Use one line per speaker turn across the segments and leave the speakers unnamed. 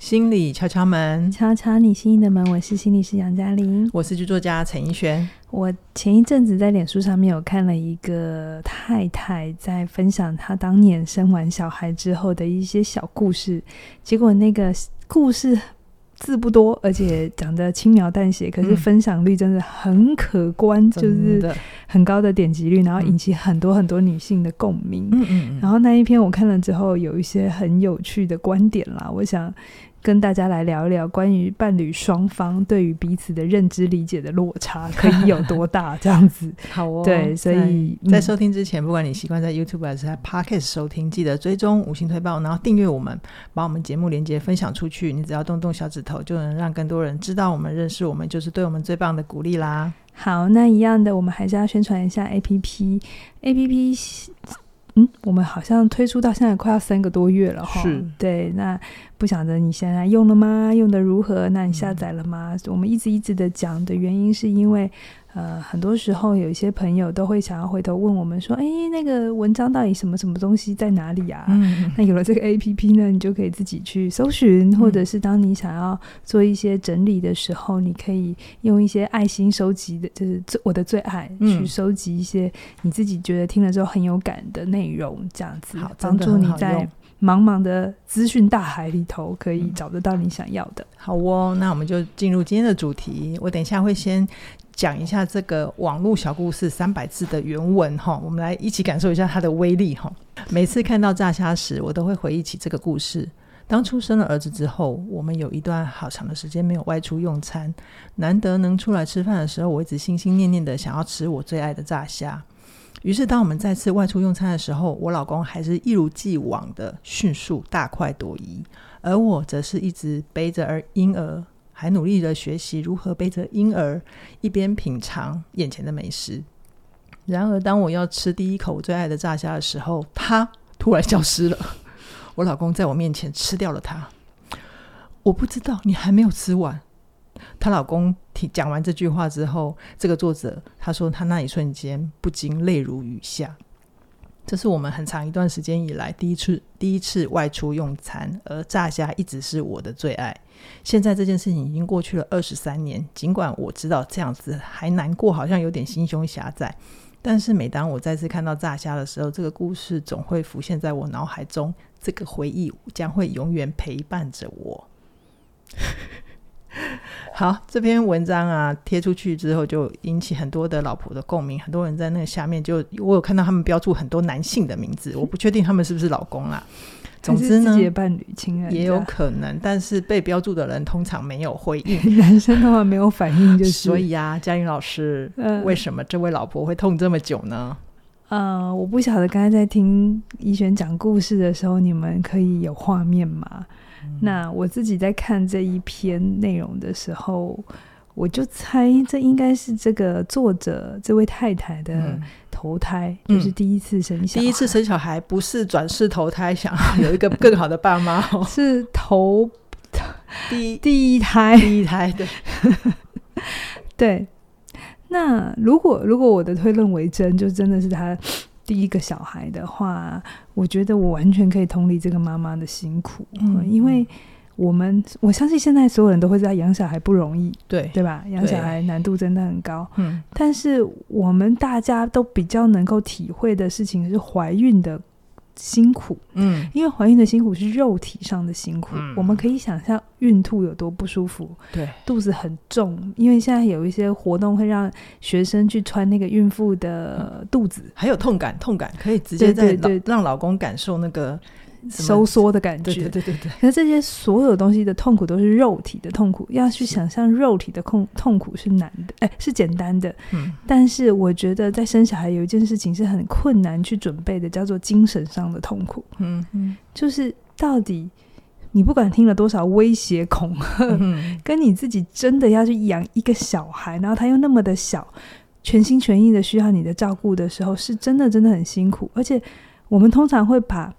心理敲敲门，
敲敲你心里的门。我是心理师杨嘉玲，
我是剧作家陈奕轩。
我前一阵子在脸书上面有看了一个太太在分享她当年生完小孩之后的一些小故事，结果那个故事字不多，而且讲得轻描淡写，可是分享率真的很可观，嗯、就是很高的点击率，然后引起很多很多女性的共鸣。嗯嗯，然后那一篇我看了之后，有一些很有趣的观点啦，我想。跟大家来聊一聊关于伴侣双方对于彼此的认知理解的落差可以有多大？这样子
好哦。
对，所以
在，在收听之前，嗯、不管你习惯在 YouTube 还是在 Podcast 收听，记得追踪五星推报，然后订阅我们，把我们节目连接分享出去。你只要动动小指头，就能让更多人知道我们、认识我们，就是对我们最棒的鼓励啦。
好，那一样的，我们还是要宣传一下 APP。APP。嗯，我们好像推出到现在快要三个多月了哈。
是，
对，那不晓得你现在用了吗？用的如何？那你下载了吗？嗯、我们一直一直的讲的原因是因为。呃，很多时候有一些朋友都会想要回头问我们说：“哎，那个文章到底什么什么东西在哪里啊？”嗯，那有了这个 APP 呢，你就可以自己去搜寻，或者是当你想要做一些整理的时候，你可以用一些爱心收集的，就是我的最爱，去收集一些你自己觉得听了之后很有感的内容，这样子，帮助你在茫茫的资讯大海里头可以找得到你想要的。
好哦，那我们就进入今天的主题。我等一下会先。讲一下这个网络小故事三百字的原文哈，我们来一起感受一下它的威力哈。每次看到炸虾时，我都会回忆起这个故事。当初生了儿子之后，我们有一段好长的时间没有外出用餐，难得能出来吃饭的时候，我一直心心念念的想要吃我最爱的炸虾。于是，当我们再次外出用餐的时候，我老公还是一如既往的迅速大快朵颐，而我则是一直背着儿婴儿。还努力的学习如何背着婴儿，一边品尝眼前的美食。然而，当我要吃第一口我最爱的炸虾的时候，它突然消失了。我老公在我面前吃掉了它。我不知道你还没有吃完。她老公听讲完这句话之后，这个作者他说他那一瞬间不禁泪如雨下。这是我们很长一段时间以来第一次第一次外出用餐，而炸虾一直是我的最爱。现在这件事情已经过去了二十三年，尽管我知道这样子还难过，好像有点心胸狭窄，但是每当我再次看到炸虾的时候，这个故事总会浮现在我脑海中，这个回忆将会永远陪伴着我。好，这篇文章啊贴出去之后，就引起很多的老婆的共鸣。很多人在那个下面就，我有看到他们标注很多男性的名字，我不确定他们是不是老公啦。总之呢，
伴侣、亲人
也有可能，但是被标注的人通常没有回应，
男生的话没有反应，就是。
所以啊，佳颖老师，呃，为什么这位老婆会痛这么久呢？
呃，我不晓得，刚才在听怡璇讲故事的时候，你们可以有画面吗？那我自己在看这一篇内容的时候，我就猜这应该是这个作者这位太太的投胎，嗯、就是第一次生小孩。
第一次生小孩不是转世投胎，想要有一个更好的爸妈，
是投
第一
第一胎，
第一胎对
对。那如果如果我的推论为真，就真的是他。第一个小孩的话，我觉得我完全可以同理这个妈妈的辛苦，嗯，因为我们我相信现在所有人都会知道养小孩不容易，
对
对吧？养小孩难度真的很高，嗯，但是我们大家都比较能够体会的事情是怀孕的。辛苦，嗯，因为怀孕的辛苦是肉体上的辛苦，嗯，我们可以想象孕吐有多不舒服，
对，
肚子很重，因为现在有一些活动会让学生去穿那个孕妇的肚子，
还有痛感，痛感可以直接在让老公感受那个。
收缩的感觉，
对对对对。
可是这些所有东西的痛苦都是肉体的痛苦，要去想象肉体的痛痛苦是难的，哎，是简单的。嗯。但是我觉得在生小孩有一件事情是很困难去准备的，叫做精神上的痛苦。嗯嗯。就是到底你不管听了多少威胁恐吓，嗯，跟你自己真的要去养一个小孩，然后他又那么的小，全心全意的需要你的照顾的时候，是真的真的很辛苦。而且我们通常会把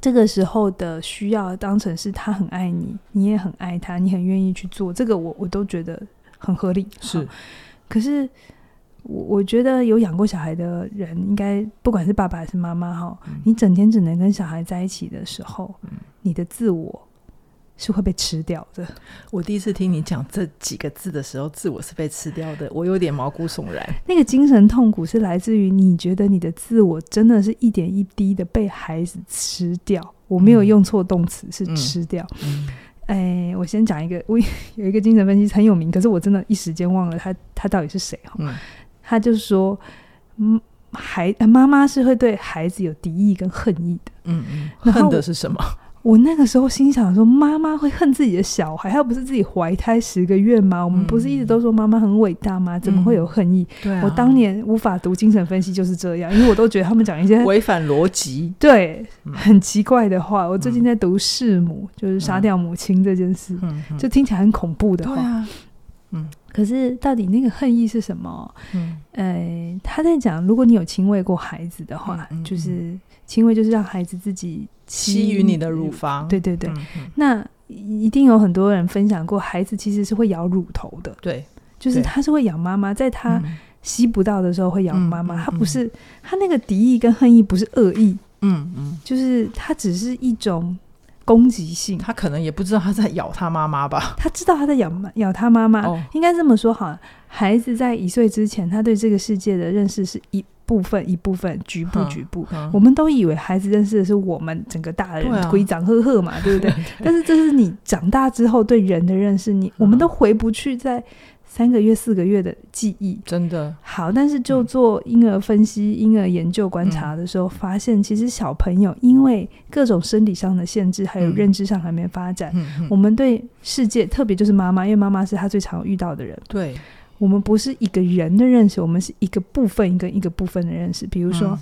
这个时候的需要当成是他很爱你，你也很爱他，你很愿意去做这个我，我我都觉得很合理。
是，
可是我我觉得有养过小孩的人，应该不管是爸爸还是妈妈哈，嗯，你整天只能跟小孩在一起的时候，嗯，你的自我是会被吃掉的。
我第一次听你讲这几个字的时候，自我是被吃掉的，我有点毛骨悚然。
那个精神痛苦是来自于你觉得你的自我真的是一点一滴的被孩子吃掉。我没有用错动词，嗯、是吃掉。嗯嗯哎，我先讲一个，我有一个精神分析很有名，可是我真的一时间忘了他他到底是谁哈。嗯、他就是说，嗯，孩妈妈是会对孩子有敌意跟恨意的。
嗯嗯，恨的是什么？
我那个时候心想说，妈妈会恨自己的小孩，她不是自己怀胎十个月吗？我们不是一直都说妈妈很伟大吗？怎么会有恨意？对啊，我当年无法读精神分析就是这样，因为我都觉得他们讲一些
违反逻辑，
对，很奇怪的话。我最近在读弑母，就是杀掉母亲这件事，就听起来很恐怖的话。嗯，可是到底那个恨意是什么？嗯，呃，他在讲，如果你有亲喂过孩子的话，就是。亲喂就是让孩子自己
吸吮你的乳房，
对对对。那一定有很多人分享过，孩子其实是会咬乳头的，
对，
就是他是会咬妈妈，在他吸不到的时候会咬妈妈。嗯、他不是他那个敌意跟恨意不是恶意，嗯嗯，嗯就是他只是一种攻击性。
他可能也不知道他在咬他妈妈吧？
他知道他在咬咬他妈妈，哦、应该这么说好。孩子在一岁之前，他对这个世界的认识是一。部分一部分，局部局部，我们都以为孩子认识的是我们整个大人，规长呵呵嘛，对不对？但是这是你长大之后对人的认识，你我们都回不去在三个月、四个月的记忆，
真的
好。但是就做婴儿分析、婴儿研究观察的时候，发现其实小朋友因为各种生理上的限制，还有认知上还没发展，我们对世界，特别就是妈妈，因为妈妈是他最常遇到的人，
对。
我们不是一个人的认识，我们是一个部分跟一个部分的认识。比如说，嗯、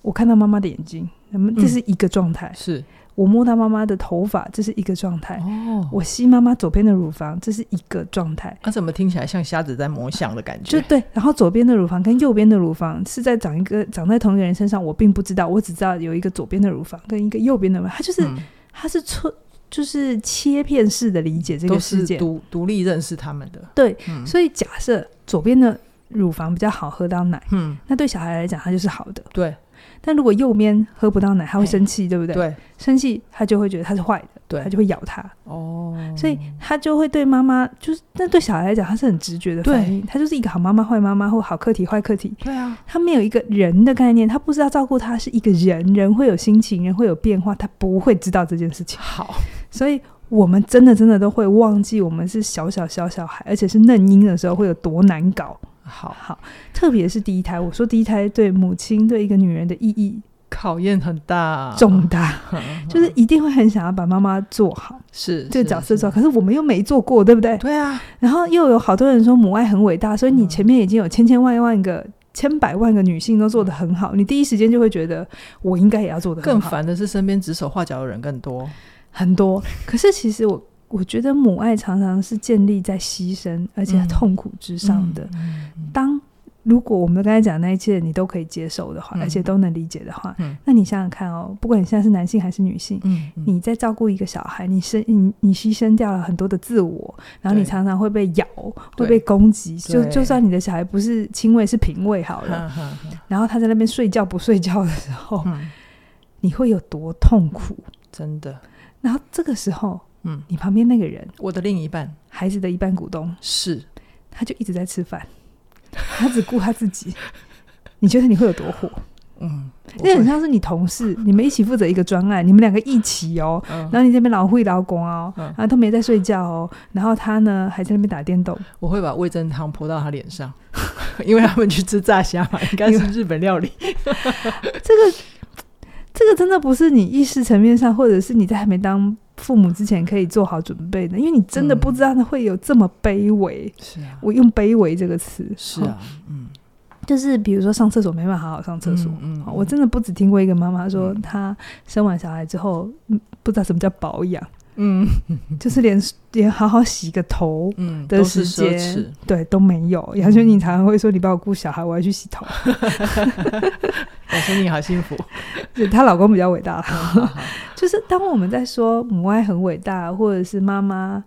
我看到妈妈的眼睛，那么这是一个状态；嗯、是我摸到妈妈的头发，这是一个状态；哦、我吸妈妈左边的乳房，这是一个状态。
那、啊、怎么听起来像瞎子在摸象的感觉？
就对。然后左边的乳房跟右边的乳房是在长一个长在同一个人身上，我并不知道，我只知道有一个左边的乳房跟一个右边的乳房，它就是、嗯、它是错。就是切片式的理解这个世界，
独独立认识他们的。
对，嗯、所以假设左边的乳房比较好喝到奶，嗯，那对小孩来讲，它就是好的。
对，
但如果右边喝不到奶，他会生气，对不对？
对，
生气他就会觉得他是坏的，对，他就会咬他。哦，所以他就会对妈妈，就是那对小孩来讲，他是很直觉的反应，他就是一个好妈妈、坏妈妈或好客体、坏客体。
对啊，
他没有一个人的概念，他不知道照顾他是一个人，人会有心情，人会有变化，他不会知道这件事情。
好。
所以，我们真的真的都会忘记，我们是小小小小孩，而且是嫩婴的时候会有多难搞。好好，特别是第一胎，我说第一胎对母亲对一个女人的意义
考验很大，
重大，就是一定会很想要把妈妈做好，是这个角色做好。可是我们又没做过，对不对？
对啊。
然后又有好多人说母爱很伟大，所以你前面已经有千千万万个、千百万个女性都做得很好，你第一时间就会觉得我应该也要做得很好。
更烦的是身边指手画脚的人更多。
很多，可是其实我我觉得母爱常常是建立在牺牲而且痛苦之上的。嗯嗯嗯、当如果我们刚才讲的那一切你都可以接受的话，嗯、而且都能理解的话，嗯、那你想想看哦，不管你现在是男性还是女性，你在照顾一个小孩，你生你你牺牲掉了很多的自我，然后你常常会被咬，会被攻击。就就算你的小孩不是亲喂是平喂好了，然后他在那边睡觉不睡觉的时候，嗯、你会有多痛苦？
真的。
然后这个时候，嗯，你旁边那个人，
我的另一半，
孩子的一半股东，
是，
他就一直在吃饭，他只顾他自己。你觉得你会有多火？嗯，那很像是你同事，你们一起负责一个专案，你们两个一起哦，然后你这边老会老工哦，然后他没在睡觉哦，然后他呢还在那边打电动。
我会把味噌汤泼到他脸上，因为他们去吃炸虾嘛，应该是日本料理。
这个。这个真的不是你意识层面上，或者是你在还没当父母之前可以做好准备的，因为你真的不知道他会有这么卑微。是啊，我用“卑微”这个词。
是啊，嗯，
就是比如说上厕所没办法好好上厕所。嗯，我真的不只听过一个妈妈说，她生完小孩之后，不知道什么叫保养。嗯，就是连连好好洗个头的时间，对都没有。杨轩，你常常会说，你帮我顾小孩，我要去洗头。
我说你好幸福，
她老公比较伟大。就是当我们在说母爱很伟大，或者是妈妈，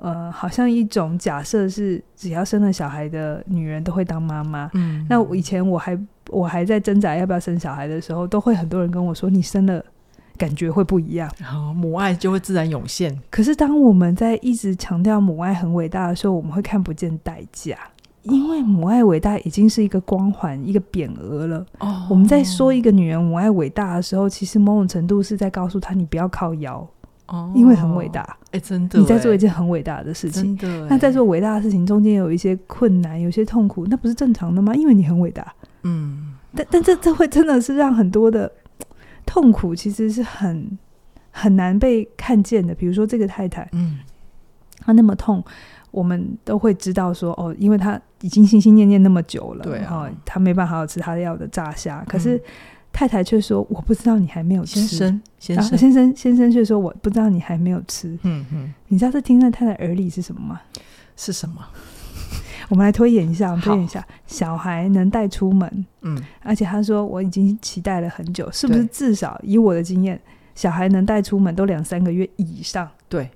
呃，好像一种假设是只要生了小孩的女人都会当妈妈。嗯，那我以前我还我还在挣扎要不要生小孩的时候，都会很多人跟我说，你生了感觉会不一样，
然后母爱就会自然涌现。
可是当我们在一直强调母爱很伟大的时候，我们会看不见代价，因为母爱伟大已经是一个光环、一个匾额了。哦，我们在说一个女人母爱伟大的时候，其实某种程度是在告诉她，你不要靠腰。哦，因为很伟大，
哎、欸，真的，
你在做一件很伟大的事情，
真的。
那在做伟大的事情中间有一些困难，有些痛苦，那不是正常的吗？因为你很伟大，嗯。但但这这会真的是让很多的痛苦，其实是很很难被看见的。比如说这个太太，嗯，她那么痛，我们都会知道说，哦，因为她已经心心念念那么久了，对啊，她没办法吃她要的炸虾，可是。嗯太太却说：“我不知道你还没有吃。”
先生，先生，
啊、先生，先生却说：“我不知道你还没有吃。”
嗯嗯，
你知道这听在太太耳里是什么吗？
是什么？
我们来推演一下，我们推演一下，小孩能带出门，
嗯，
而且他说我已经期待了很久，是不是？至少以我的经验，小孩能带出门都两三个月以上。
对，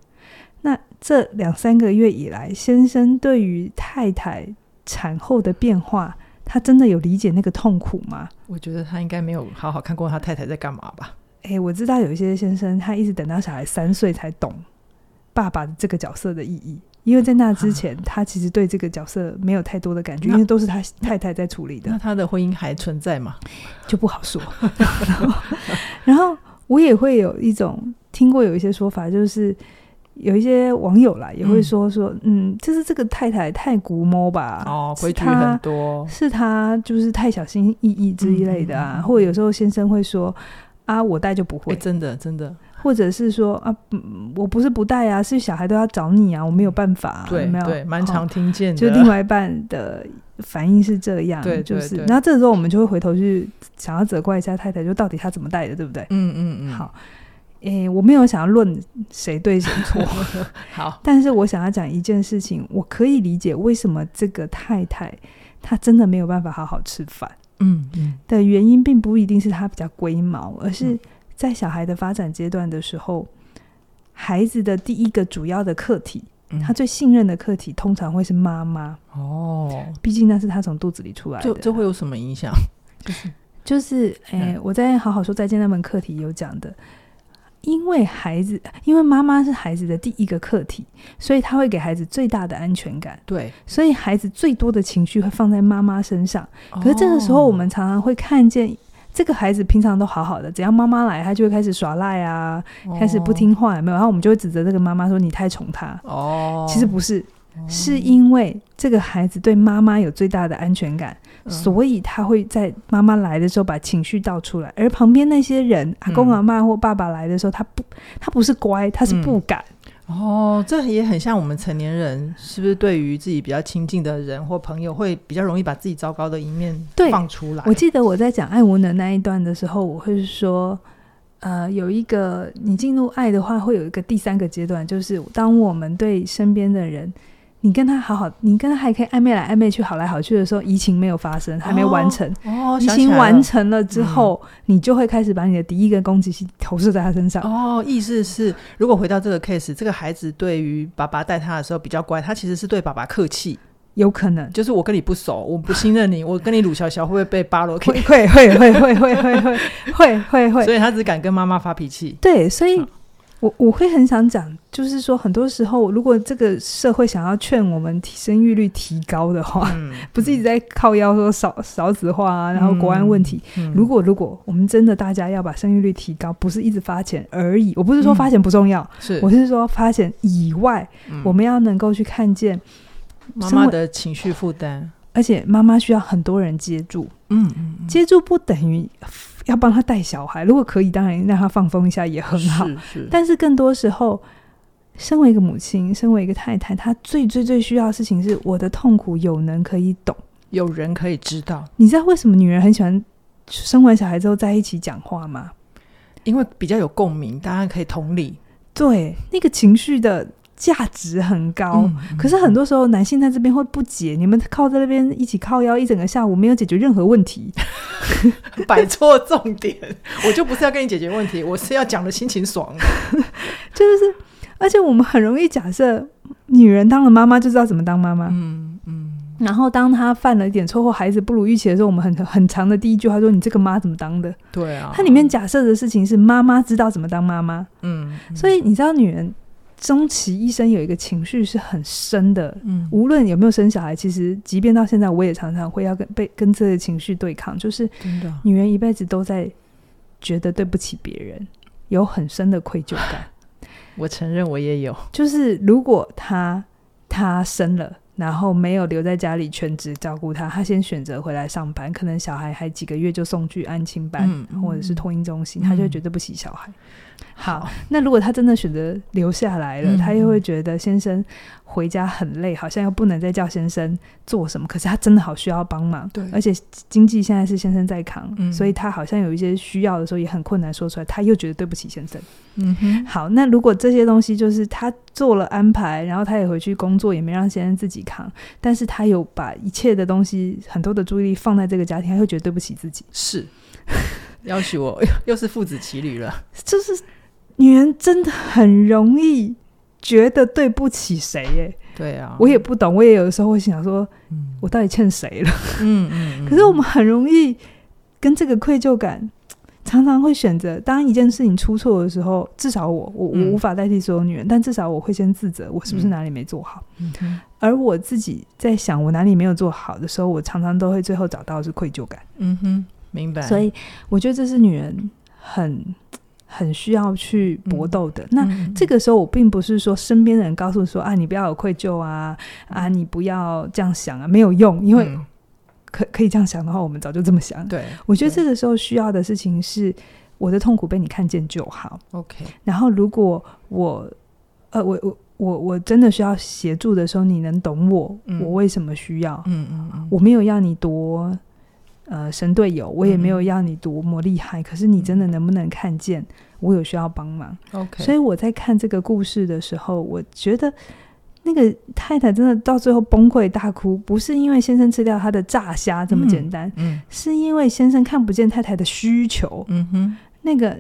那这两三个月以来，先生对于太太产后的变化。他真的有理解那个痛苦吗？
我觉得他应该没有好好看过他太太在干嘛吧。
诶、欸，我知道有一些先生，他一直等到小孩三岁才懂爸爸这个角色的意义，因为在那之前，啊、他其实对这个角色没有太多的感觉，因为都是他太太在处理的。
那他的婚姻还存在吗？
就不好说。然后，然后我也会有一种听过有一些说法，就是。有一些网友啦，也会说说，嗯，嗯，就是这个太太太古摸吧，
哦，规矩很多，
是他就是太小心翼翼之类的啊，或者有时候先生会说啊，我带就不会，
欸，真的真的，
或者是说啊，我不是不带啊，是小孩都要找你啊，我没有办法，啊，
对，
有没有？
对，蛮常听见的，
就另外一半的反应是这样，对，就是，然后这时候我们就会回头去想要责怪一下太太，就到底他怎么带的，对不对？
嗯嗯嗯，
好。诶、欸，我没有想要论谁对谁错，
好，
但是我想要讲一件事情，我可以理解为什么这个太太她真的没有办法好好吃饭，
嗯嗯，
的原因并不一定是她比较龟毛，而是在小孩的发展阶段的时候，孩子的第一个主要的课题，他最信任的课题通常会是妈妈哦，毕竟那是他从肚子里出来的，
这这会有什么影响？
就 是就是，诶、欸，嗯、我在好好说再见那门课题有讲的。因为孩子，因为妈妈是孩子的第一个课题，所以他会给孩子最大的安全感。
对，
所以孩子最多的情绪会放在妈妈身上。可是这个时候，我们常常会看见这个孩子平常都好好的，只要妈妈来，他就会开始耍赖啊，开始不听话，有没有？然后我们就会指责这个妈妈说：“你太宠他。”哦，其实不是。是因为这个孩子对妈妈有最大的安全感，嗯、所以他会在妈妈来的时候把情绪倒出来，而旁边那些人，阿公阿妈或爸爸来的时候，他不，他不是乖，他是不敢。
嗯、哦，这也很像我们成年人，是不是？对于自己比较亲近的人或朋友，会比较容易把自己糟糕的一面放出来。
我记得我在讲爱无能那一段的时候，我会说，呃，有一个你进入爱的话，会有一个第三个阶段，就是当我们对身边的人。你跟他好好，你跟他还可以暧昧来暧昧去，好来好去的时候，移情没有发生，还没完成。
哦，
移情完成了之后，嗯、你就会开始把你的第一个攻击性投射在他身上。
哦，意思是，如果回到这个 case，这个孩子对于爸爸带他的时候比较乖，他其实是对爸爸客气。
有可能，
就是我跟你不熟，我不信任你，我跟你鲁小小会不会被巴
罗？会会会会会会会会会。
所以他只敢跟妈妈发脾气。
对，所以。嗯我我会很想讲，就是说，很多时候，如果这个社会想要劝我们生育率提高的话，嗯、不是一直在靠腰说少少子化啊，然后国安问题。嗯嗯、如果如果我们真的大家要把生育率提高，不是一直发钱而已。我不是说发钱不重要，嗯、是我是说发钱以外，嗯、我们要能够去看见
妈妈的情绪负担，
而且妈妈需要很多人接住。
嗯
接住不等于。要帮他带小孩，如果可以，当然让他放风一下也很好。是是，但是更多时候，身为一个母亲，身为一个太太，她最最最需要的事情是我的痛苦有人可以懂，
有人可以知道。
你知道为什么女人很喜欢生完小孩之后在一起讲话吗？
因为比较有共鸣，大家可以同理。
对，那个情绪的。价值很高，可是很多时候男性在这边会不解，你们靠在那边一起靠腰一整个下午，没有解决任何问题，
摆错重点。我就不是要跟你解决问题，我是要讲的心情爽。
就是，而且我们很容易假设女人当了妈妈就知道怎么当妈妈。
嗯嗯，
然后当她犯了一点错或孩子不如预期的时候，我们很很长的第一句话说：“你这个妈怎么当的？”
对啊。
它里面假设的事情是妈妈知道怎么当妈妈。
嗯。
所以你知道，女人终其一生有一个情绪是很深的。
嗯。
无论有没有生小孩，其实即便到现在，我也常常会要跟被跟这些情绪对抗。就是女人一辈子都在觉得对不起别人，有很深的愧疚感。
我承认，我也有。
就是如果她她生了。然后没有留在家里全职照顾他，他先选择回来上班，可能小孩还几个月就送去安亲班、嗯、或者是托婴中心，嗯、他就会觉得对不起小孩。好，好，那如果他真的选择留下来了，嗯、他又会觉得先生回家很累，好像又不能再叫先生做什么。可是他真的好需要帮忙，对，而且经济现在是先生在扛，嗯、所以他好像有一些需要的时候也很困难说出来，他又觉得对不起先生。嗯哼，好，那如果这些东西就是他做了安排，然后他也回去工作，也没让先生自己扛，但是他有把一切的东西很多的注意力放在这个家庭，他会觉得对不起自己。
是，要许我 又是父子骑驴了，
就是。女人真的很容易觉得对不起谁耶？
对啊，
我也不懂，我也有的时候会想说，嗯、我到底欠谁了？嗯嗯。可是我们很容易跟这个愧疚感，常常会选择，当一件事情出错的时候，至少我我我无法代替所有女人，嗯、但至少我会先自责，我是不是哪里没做好？嗯嗯、而我自己在想我哪里没有做好的时候，我常常都会最后找到是愧疚感。
嗯哼，明白。
所以我觉得这是女人很。很需要去搏斗的。嗯、那这个时候，我并不是说身边的人告诉说啊，你不要有愧疚啊，啊，你不要这样想啊，没有用，因为可可以这样想的话，我们早就这么想。对，我觉得这个时候需要的事情是，我的痛苦被你看见就好。OK。然后，如果我呃，我我我我真的需要协助的时候，你能懂我，嗯、我为什么需要？嗯嗯嗯，我没有要你多。呃，神队友，我也没有要你多么厉害，嗯、可是你真的能不能看见我有需要帮忙？OK，所以我在看这个故事的时候，我觉得那个太太真的到最后崩溃大哭，不是因为先生吃掉他的炸虾这么简单，嗯，嗯是因为先生看不见太太的需求，嗯哼，那个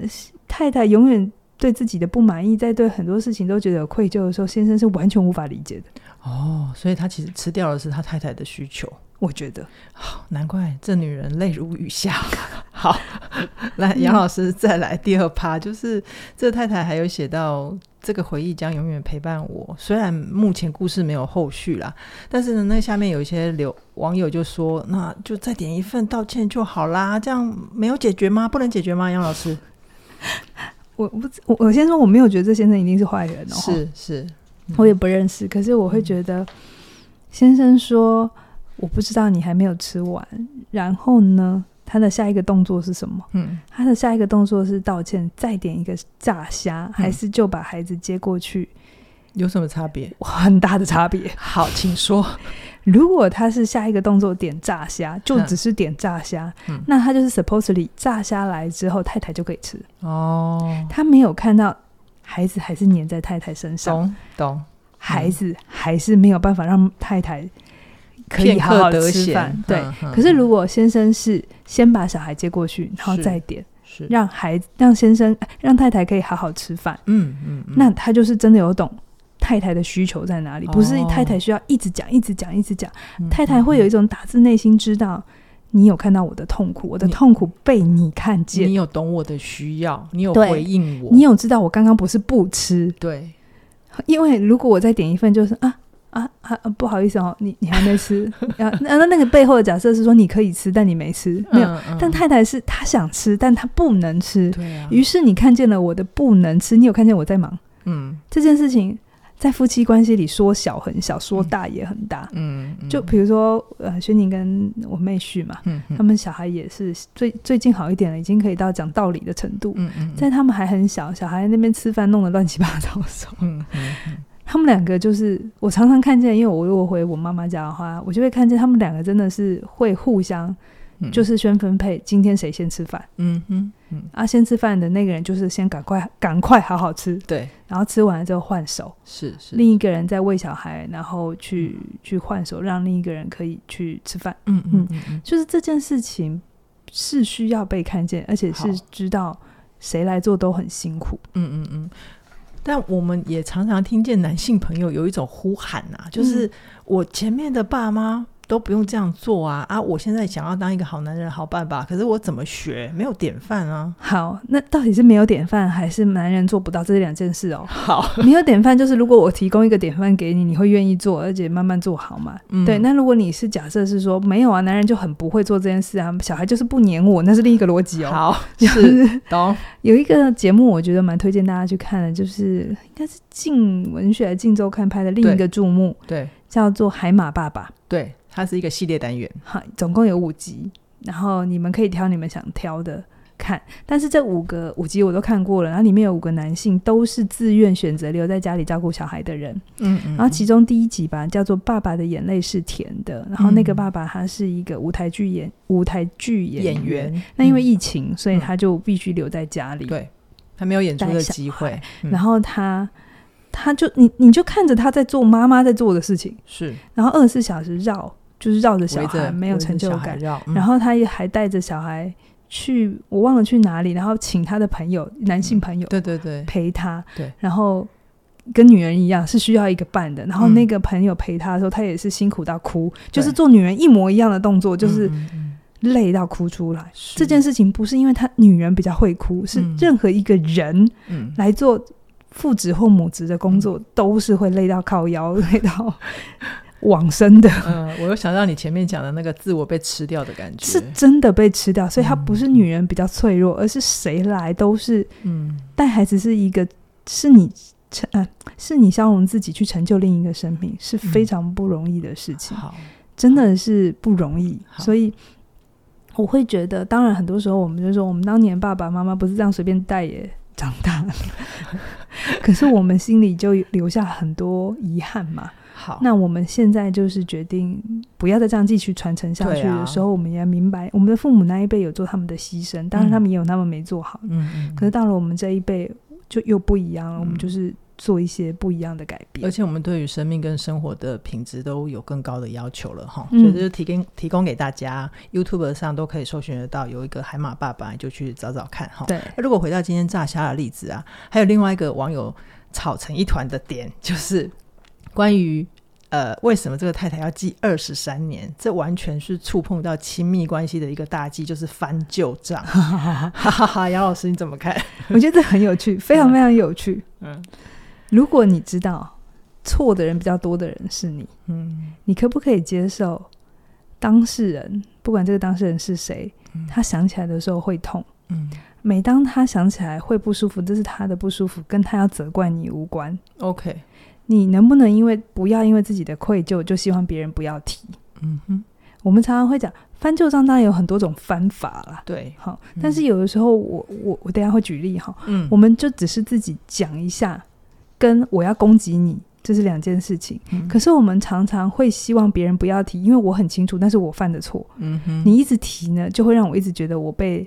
太太永远对自己的不满意，在对很多事情都觉得有愧疚的时候，先生是完全无法理解的。
哦，所以他其实吃掉的是他太太的需求。
我觉得，
好，难怪这女人泪如雨下。好，来，杨老师再来第二趴，就是这太太还有写到这个回忆将永远陪伴我。虽然目前故事没有后续啦，但是呢，那下面有一些留网友就说，那就再点一份道歉就好啦，这样没有解决吗？不能解决吗？杨老师，
我不，我我先说，我没有觉得这先生一定是坏人哦，
是是，
嗯、我也不认识，可是我会觉得先生说。我不知道你还没有吃完，然后呢？他的下一个动作是什么？嗯，他的下一个动作是道歉，再点一个炸虾，嗯、还是就把孩子接过去？
有什么差别？
很大的差别。
好，请说。
如果他是下一个动作点炸虾，就只是点炸虾，嗯、那他就是 supposedly 炸虾来之后，太太就可以吃。哦，他没有看到孩子还是粘在太太身上，
懂懂？嗯、
孩子还是没有办法让太太。可以好好吃饭，对。可是如果先生是先把小孩接过去，然后再点，是让孩子让先生让太太可以好好吃饭，嗯嗯，那他就是真的有懂太太的需求在哪里，不是太太需要一直讲一直讲一直讲，太太会有一种打自内心知道你有看到我的痛苦，我的痛苦被你看见，
你有懂我的需要，你有回应我，
你有知道我刚刚不是不吃，
对，
因为如果我再点一份，就是啊。啊啊！不好意思哦，你你还没吃 啊？那那个背后的假设是说你可以吃，但你没吃，没有。嗯嗯、但太太是她想吃，但她不能吃。对啊。于是你看见了我的不能吃，你有看见我在忙。嗯。这件事情在夫妻关系里说小很小，说大也很大。嗯。嗯就比如说呃，轩宁跟我妹婿嘛，嗯嗯、他们小孩也是最最近好一点了，已经可以到讲道理的程度。嗯嗯。在他们还很小，小孩那边吃饭弄得乱七八糟的时候。嗯嗯。嗯他们两个就是我常常看见，因为我如果回我妈妈家的话，我就会看见他们两个真的是会互相，就是先分配今天谁先吃饭。嗯哼，嗯啊，先吃饭的那个人就是先赶快赶快好好吃，对，然后吃完了之后换手，是是，另一个人在喂小孩，然后去去换手，让另一个人可以去吃饭。嗯嗯嗯，就是这件事情是需要被看见，而且是知道谁来做都很辛苦。嗯嗯嗯。
但我们也常常听见男性朋友有一种呼喊呐、啊，就是我前面的爸妈都不用这样做啊啊！我现在想要当一个好男人、好爸爸，可是我怎么学？没有典范啊。
好，那到底是没有典范，还是男人做不到？这是两件事哦。
好，
没有典范就是如果我提供一个典范给你，你会愿意做，而且慢慢做好嘛。嗯、对。那如果你是假设是说没有啊，男人就很不会做这件事啊，小孩就是不黏我，那是另一个逻辑哦。
好，就是懂。
有一个节目，我觉得蛮推荐大家去看的，就是应该是镜文学、镜周刊拍的另一个注目，
对，对
叫做《海马爸爸》，
对。它是一个系列单元，
好，总共有五集，然后你们可以挑你们想挑的看。但是这五个五集我都看过了，然后里面有五个男性都是自愿选择留在家里照顾小孩的人。嗯，嗯，然后其中第一集吧，叫做《爸爸的眼泪是甜的》，然后那个爸爸他是一个舞台剧演舞台剧演员，演员。那因为疫情，所以他就必须留在家里，
对，他没有演出的机会。
然后他他就你你就看着他在做妈妈在做的事情，
是，
然后二十四小时绕。就是绕着小孩，没有成就感。嗯、然后他也还带着小孩去，我忘了去哪里。然后请他的朋友，男性朋友，
对对对，
陪他。
对。
然后跟女人一样，是需要一个伴的。然后那个朋友陪他的时候，他也是辛苦到哭，嗯、就是做女人一模一样的动作，就是累到哭出来。这件事情不是因为他女人比较会哭，是任何一个人来做父职或母职的工作，都是会累到靠腰，累到。往生的，
嗯，我又想到你前面讲的那个自我被吃掉的感觉，
是真的被吃掉，所以她不是女人比较脆弱，嗯、而是谁来都是，嗯，带孩子是一个，是你成，呃，是你消融自己去成就另一个生命，是非常不容易的事情，真的是不容易，所以我会觉得，当然很多时候我们就说，我们当年爸爸妈妈不是这样随便带也长大了，可是我们心里就留下很多遗憾嘛。好，那我们现在就是决定不要再这样继续传承下去的时候，啊、我们也要明白，我们的父母那一辈有做他们的牺牲，当然他们也有他们没做好。可是到了我们这一辈，就又不一样了。嗯、我们就是做一些不一样的改变，
而且我们对于生命跟生活的品质都有更高的要求了哈。嗯、所以这就提供提供给大家，YouTube 上都可以搜寻得到，有一个海马爸爸，就去找找看哈。对。那如果回到今天炸虾的例子啊，还有另外一个网友吵成一团的点，就是。关于呃，为什么这个太太要记二十三年？这完全是触碰到亲密关系的一个大忌，就是翻旧账。哈哈哈，杨老师你怎么看？
我觉得这很有趣，非常非常有趣。嗯，如果你知道错的人比较多的人是你，嗯，你可不可以接受当事人，不管这个当事人是谁，嗯，他想起来的时候会痛，嗯，每当他想起来会不舒服，这是他的不舒服，跟他要责怪你无关。
OK。
你能不能因为不要因为自己的愧疚，就希望别人不要提？嗯哼，我们常常会讲翻旧账，当然有很多种翻法啦。
对，
好，但是有的时候我我我等下会举例哈。嗯，我们就只是自己讲一下，跟我要攻击你，这是两件事情。嗯，可是我们常常会希望别人不要提，因为我很清楚那是我犯的错。嗯哼，你一直提呢，就会让我一直觉得我被。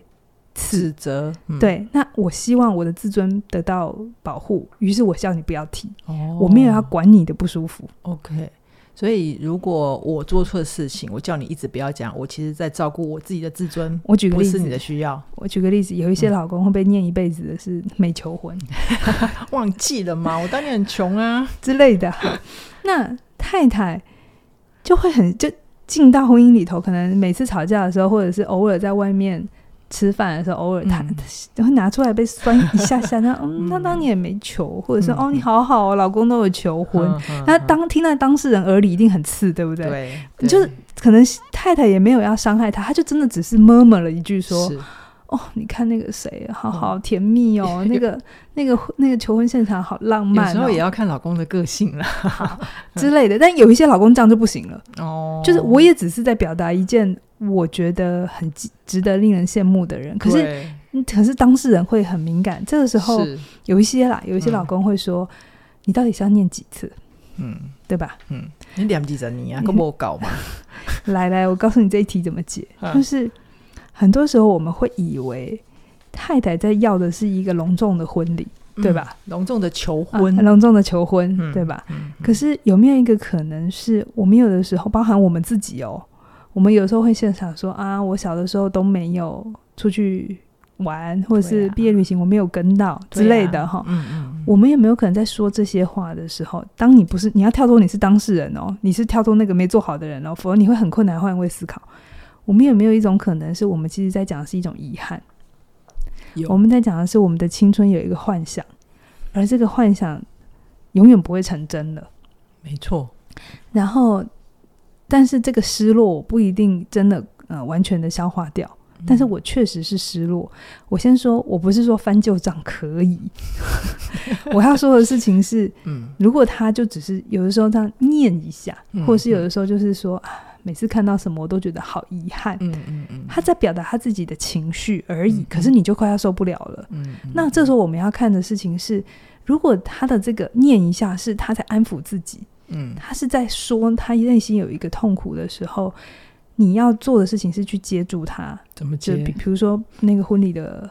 指责，嗯、对，那我希望我的自尊得到保护，于是我叫你不要提，哦、我没有要管你的不舒服。
OK，所以如果我做错事情，我叫你一直不要讲，我其实在照顾我自己的自尊。
我举个例子，
是你的需要。
我举个例子，有一些老公会被念一辈子的是没求婚，
嗯、忘记了吗？我当年很穷啊
之类的。那太太就会很就进到婚姻里头，可能每次吵架的时候，或者是偶尔在外面。吃饭的时候，偶尔他 会拿出来被酸一下下，他 嗯，他当年也没求，或者说哦，你好好哦，老公都有求婚，那当听在当事人耳里一定很刺，对不对？对，就是可能太太也没有要伤害他，他就真的只是 murmur 了一句说，哦，你看那个谁，好好甜蜜哦，那个 那个那个求婚现场好浪漫，
有时候也要看老公的个性啦
之类的，但有一些老公这样就不行了哦，就是我也只是在表达一件。我觉得很值得令人羡慕的人，可是可是当事人会很敏感。这个时候有一些啦，有一些老公会说：“嗯、你到底是要念几次？嗯，对吧？嗯，
你念几次你啊？跟我搞嘛？
来来，我告诉你这一题怎么解。啊、就是很多时候我们会以为太太在要的是一个隆重的婚礼，嗯、对吧？
隆重的求婚，
啊、隆重的求婚，嗯、对吧？可是有没有一个可能是我们有的时候，包含我们自己哦？我们有时候会现场说啊，我小的时候都没有出去玩，或者是毕业旅行我没有跟到之类的哈。嗯嗯。我们有没有可能在说这些话的时候，当你不是你要跳脱你是当事人哦，你是跳脱那个没做好的人哦，否则你会很困难换位思考。我们有没有一种可能是我们其实在讲的是一种遗憾？
有
我们在讲的是我们的青春有一个幻想，而这个幻想永远不会成真的。
没错。
然后，但是这个失落我不一定真的呃完全的消化掉。但是我确实是失落。我先说，我不是说翻旧账可以。我要说的事情是，嗯，如果他就只是有的时候这样念一下，嗯、或是有的时候就是说啊，每次看到什么我都觉得好遗憾。嗯嗯嗯，他在表达他自己的情绪而已。嗯、可是你就快要受不了了。嗯，嗯，那这时候我们要看的事情是，如果他的这个念一下是他在安抚自己，嗯，他是在说他内心有一个痛苦的时候。你要做的事情是去接住他，
怎么接？
比比如说那个婚礼的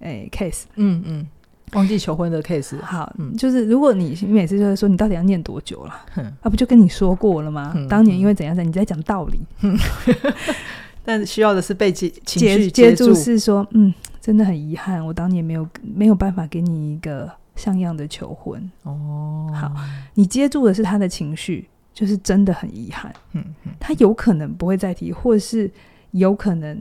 诶、欸、case，
嗯嗯，忘记求婚的 case。
好，嗯，就是如果你你每次就是说你到底要念多久了，哼啊，不就跟你说过了吗？嗯、当年因为怎样怎样，你在讲道理，嗯、
但需要的是被接
接接住，是说嗯，真的很遗憾，我当年没有没有办法给你一个像样的求婚。哦，好，你接住的是他的情绪。就是真的很遗憾，嗯，嗯，他有可能不会再提，或是有可能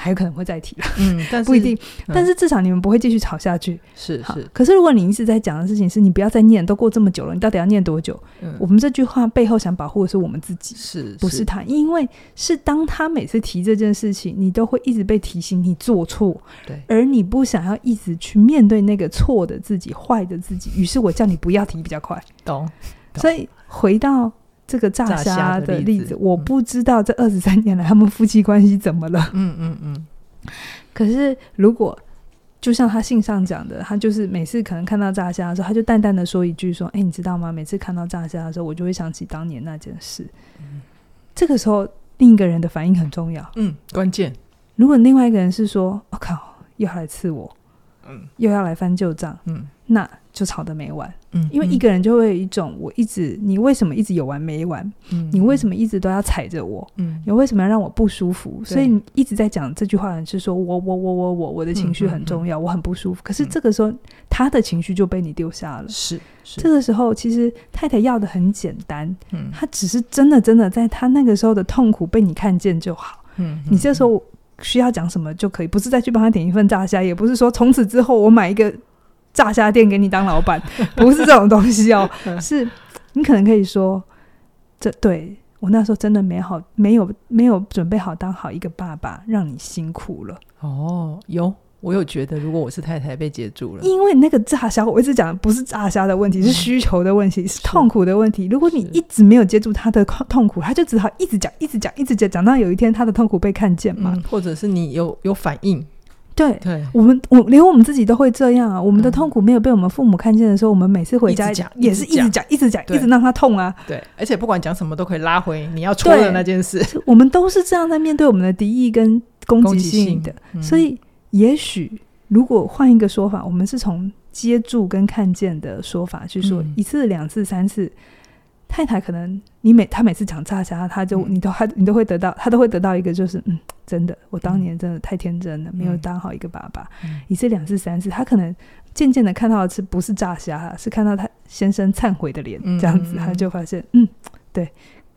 还有可能会再提了，嗯，但是不一定，嗯、但是至少你们不会继续吵下去，
是是。
可是如果你一直在讲的事情是你不要再念，都过这么久了，你到底要念多久？嗯，我们这句话背后想保护的是我们自己，
是
不是他？因为是当他每次提这件事情，你都会一直被提醒你做错，对，而你不想要一直去面对那个错的自己、坏的自己，于是我叫你不要提比较快，
懂？
所以回到这个炸虾的例子，我不知道这二十三年来他们夫妻关系怎么了。嗯嗯嗯。可是如果就像他信上讲的，他就是每次可能看到炸虾的时候，他就淡淡的说一句：“说，哎，你知道吗？每次看到炸虾的时候，我就会想起当年那件事。”这个时候，另一个人的反应很重要。
嗯，关键。
如果另外一个人是说：“我靠，又要来刺我。”嗯，又要来翻旧账。嗯，那。就吵得没完，嗯，因为一个人就会有一种，我一直，你为什么一直有完没完？嗯，你为什么一直都要踩着我？嗯，你为什么要让我不舒服？所以你一直在讲这句话，是说我我我我我我的情绪很重要，我很不舒服。可是这个时候，他的情绪就被你丢下了。是，这个时候，其实太太要的很简单，嗯，他只是真的真的在他那个时候的痛苦被你看见就好。嗯，你这时候需要讲什么就可以，不是再去帮他点一份炸虾，也不是说从此之后我买一个。炸虾店给你当老板，不是这种东西哦。是，你可能可以说，这对我那时候真的没好，没有没有准备好当好一个爸爸，让你辛苦了。
哦，有，我有觉得，如果我是太太被接住了，
因为那个炸虾，我一直讲的不是炸虾的问题，是需求的问题，是痛苦的问题。如果你一直没有接住他的痛苦，他就只好一直讲，一直讲，一直讲，讲到有一天他的痛苦被看见嘛，
嗯、或者是你有有反应。
对，对我们我连我们自己都会这样啊！我们的痛苦没有被我们父母看见的时候，嗯、我们每次回家讲也是一直讲，一直讲，一直让他痛啊！
对，而且不管讲什么都可以拉回你要戳的那件事。
我们都是这样在面对我们的敌意跟攻击性的，性嗯、所以也许如果换一个说法，我们是从接住跟看见的说法去说，一次、两次、三次。太太可能你每他每次讲炸虾，他就你都他你都会得到他都会得到一个就是嗯，真的我当年真的太天真了，嗯、没有当好一个爸爸。嗯、一次两次三次，他可能渐渐的看到的是不是炸虾，是看到他先生忏悔的脸，这样子他就发现嗯，对。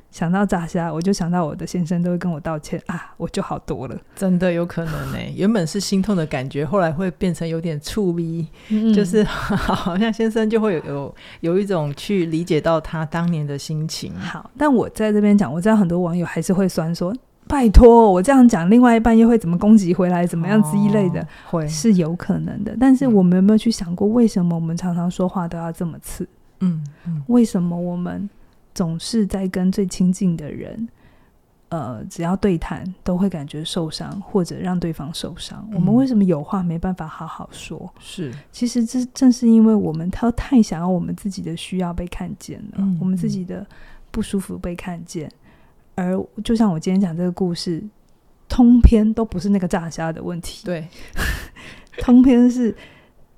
想到炸虾，我就想到我的先生都会跟我道歉啊，我就好多了。
真的有可能呢、欸，原本是心痛的感觉，后来会变成有点醋逼，嗯、就是 好像先生就会有有有一种去理解到他当年的心情。
好，但我在这边讲，我知道很多网友还是会酸说，拜托我这样讲，另外一半又会怎么攻击回来，怎么样之类的，是有可能的。但是我们有没有去想过，为什么我们常常说话都要这么刺？嗯，嗯为什么我们？总是在跟最亲近的人，呃，只要对谈都会感觉受伤，或者让对方受伤。嗯、我们为什么有话没办法好好说？是，其实这正是因为我们他太想要我们自己的需要被看见了，嗯、我们自己的不舒服被看见。而就像我今天讲这个故事，通篇都不是那个炸虾的问题，
对，
通篇是。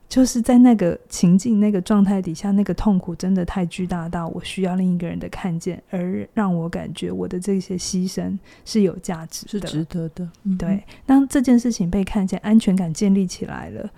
就是在那个情境、那个状态底下，那个痛苦真的太巨大到我需要另一个人的看见，而让我感觉我的这些牺牲是有价值的，
是值得的。
对，当这件事情被看见，安全感建立起来了，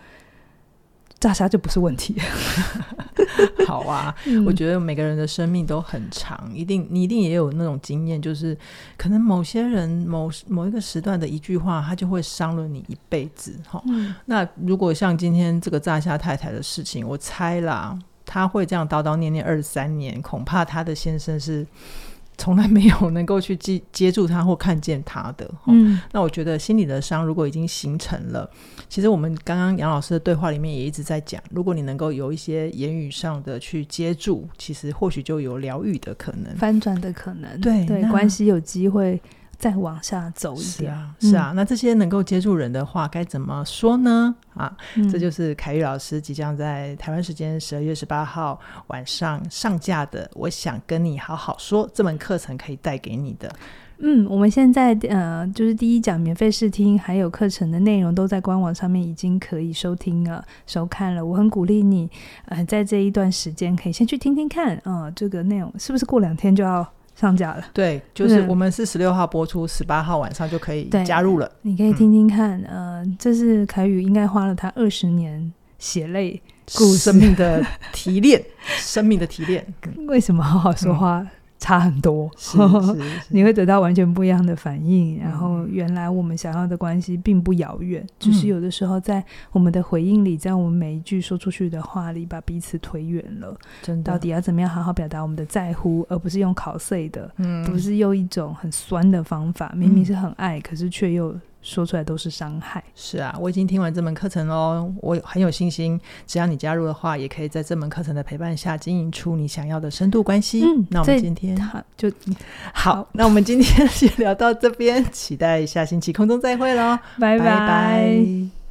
炸虾就不是问题。
好啊，嗯、我觉得每个人的生命都很长，一定你一定也有那种经验，就是可能某些人某某一个时段的一句话，他就会伤了你一辈子。哈、嗯，那如果像今天这个炸虾太太的事情，我猜啦，他会这样叨叨念念二十三年，恐怕他的先生是。从来没有能够去接接住他或看见他的，嗯，那我觉得心里的伤如果已经形成了，其实我们刚刚杨老师的对话里面也一直在讲，如果你能够有一些言语上的去接住，其实或许就有疗愈的可能，
翻转的可能，
对
对，关系有机会。再往下走一点，
是啊，是啊。嗯、那这些能够接住人的话，该怎么说呢？啊，嗯、这就是凯玉老师即将在台湾时间十二月十八号晚上上架的。我想跟你好好说，这门课程可以带给你的。
嗯，我们现在呃，就是第一讲免费试听，还有课程的内容都在官网上面已经可以收听了、收看了。我很鼓励你，呃，在这一段时间可以先去听听看，啊、呃，这个内容是不是过两天就要？上架了，
对，就是我们是十六号播出，十八号晚上就可以加入了。
你可以听听看，嗯、呃，这是凯宇应该花了他二十年血泪故事
生命的提炼，生命的提炼。
为什么好好说话？嗯差很多，是 你会得到完全不一样的反应。嗯、然后，原来我们想要的关系并不遥远，嗯、只是有的时候在我们的回应里，在我们每一句说出去的话里，把彼此推远了。真的，到底要怎么样好好表达我们的在乎，而不是用考碎的，嗯、不是用一种很酸的方法。明明是很爱，嗯、可是却又。说出来都是伤害。
是啊，我已经听完这门课程喽，我很有信心，只要你加入的话，也可以在这门课程的陪伴下经营出你想要的深度关系。嗯，那我们今天
就
好，好，那我们今天就聊到这边，期待下星期空中再会喽，拜拜。拜拜。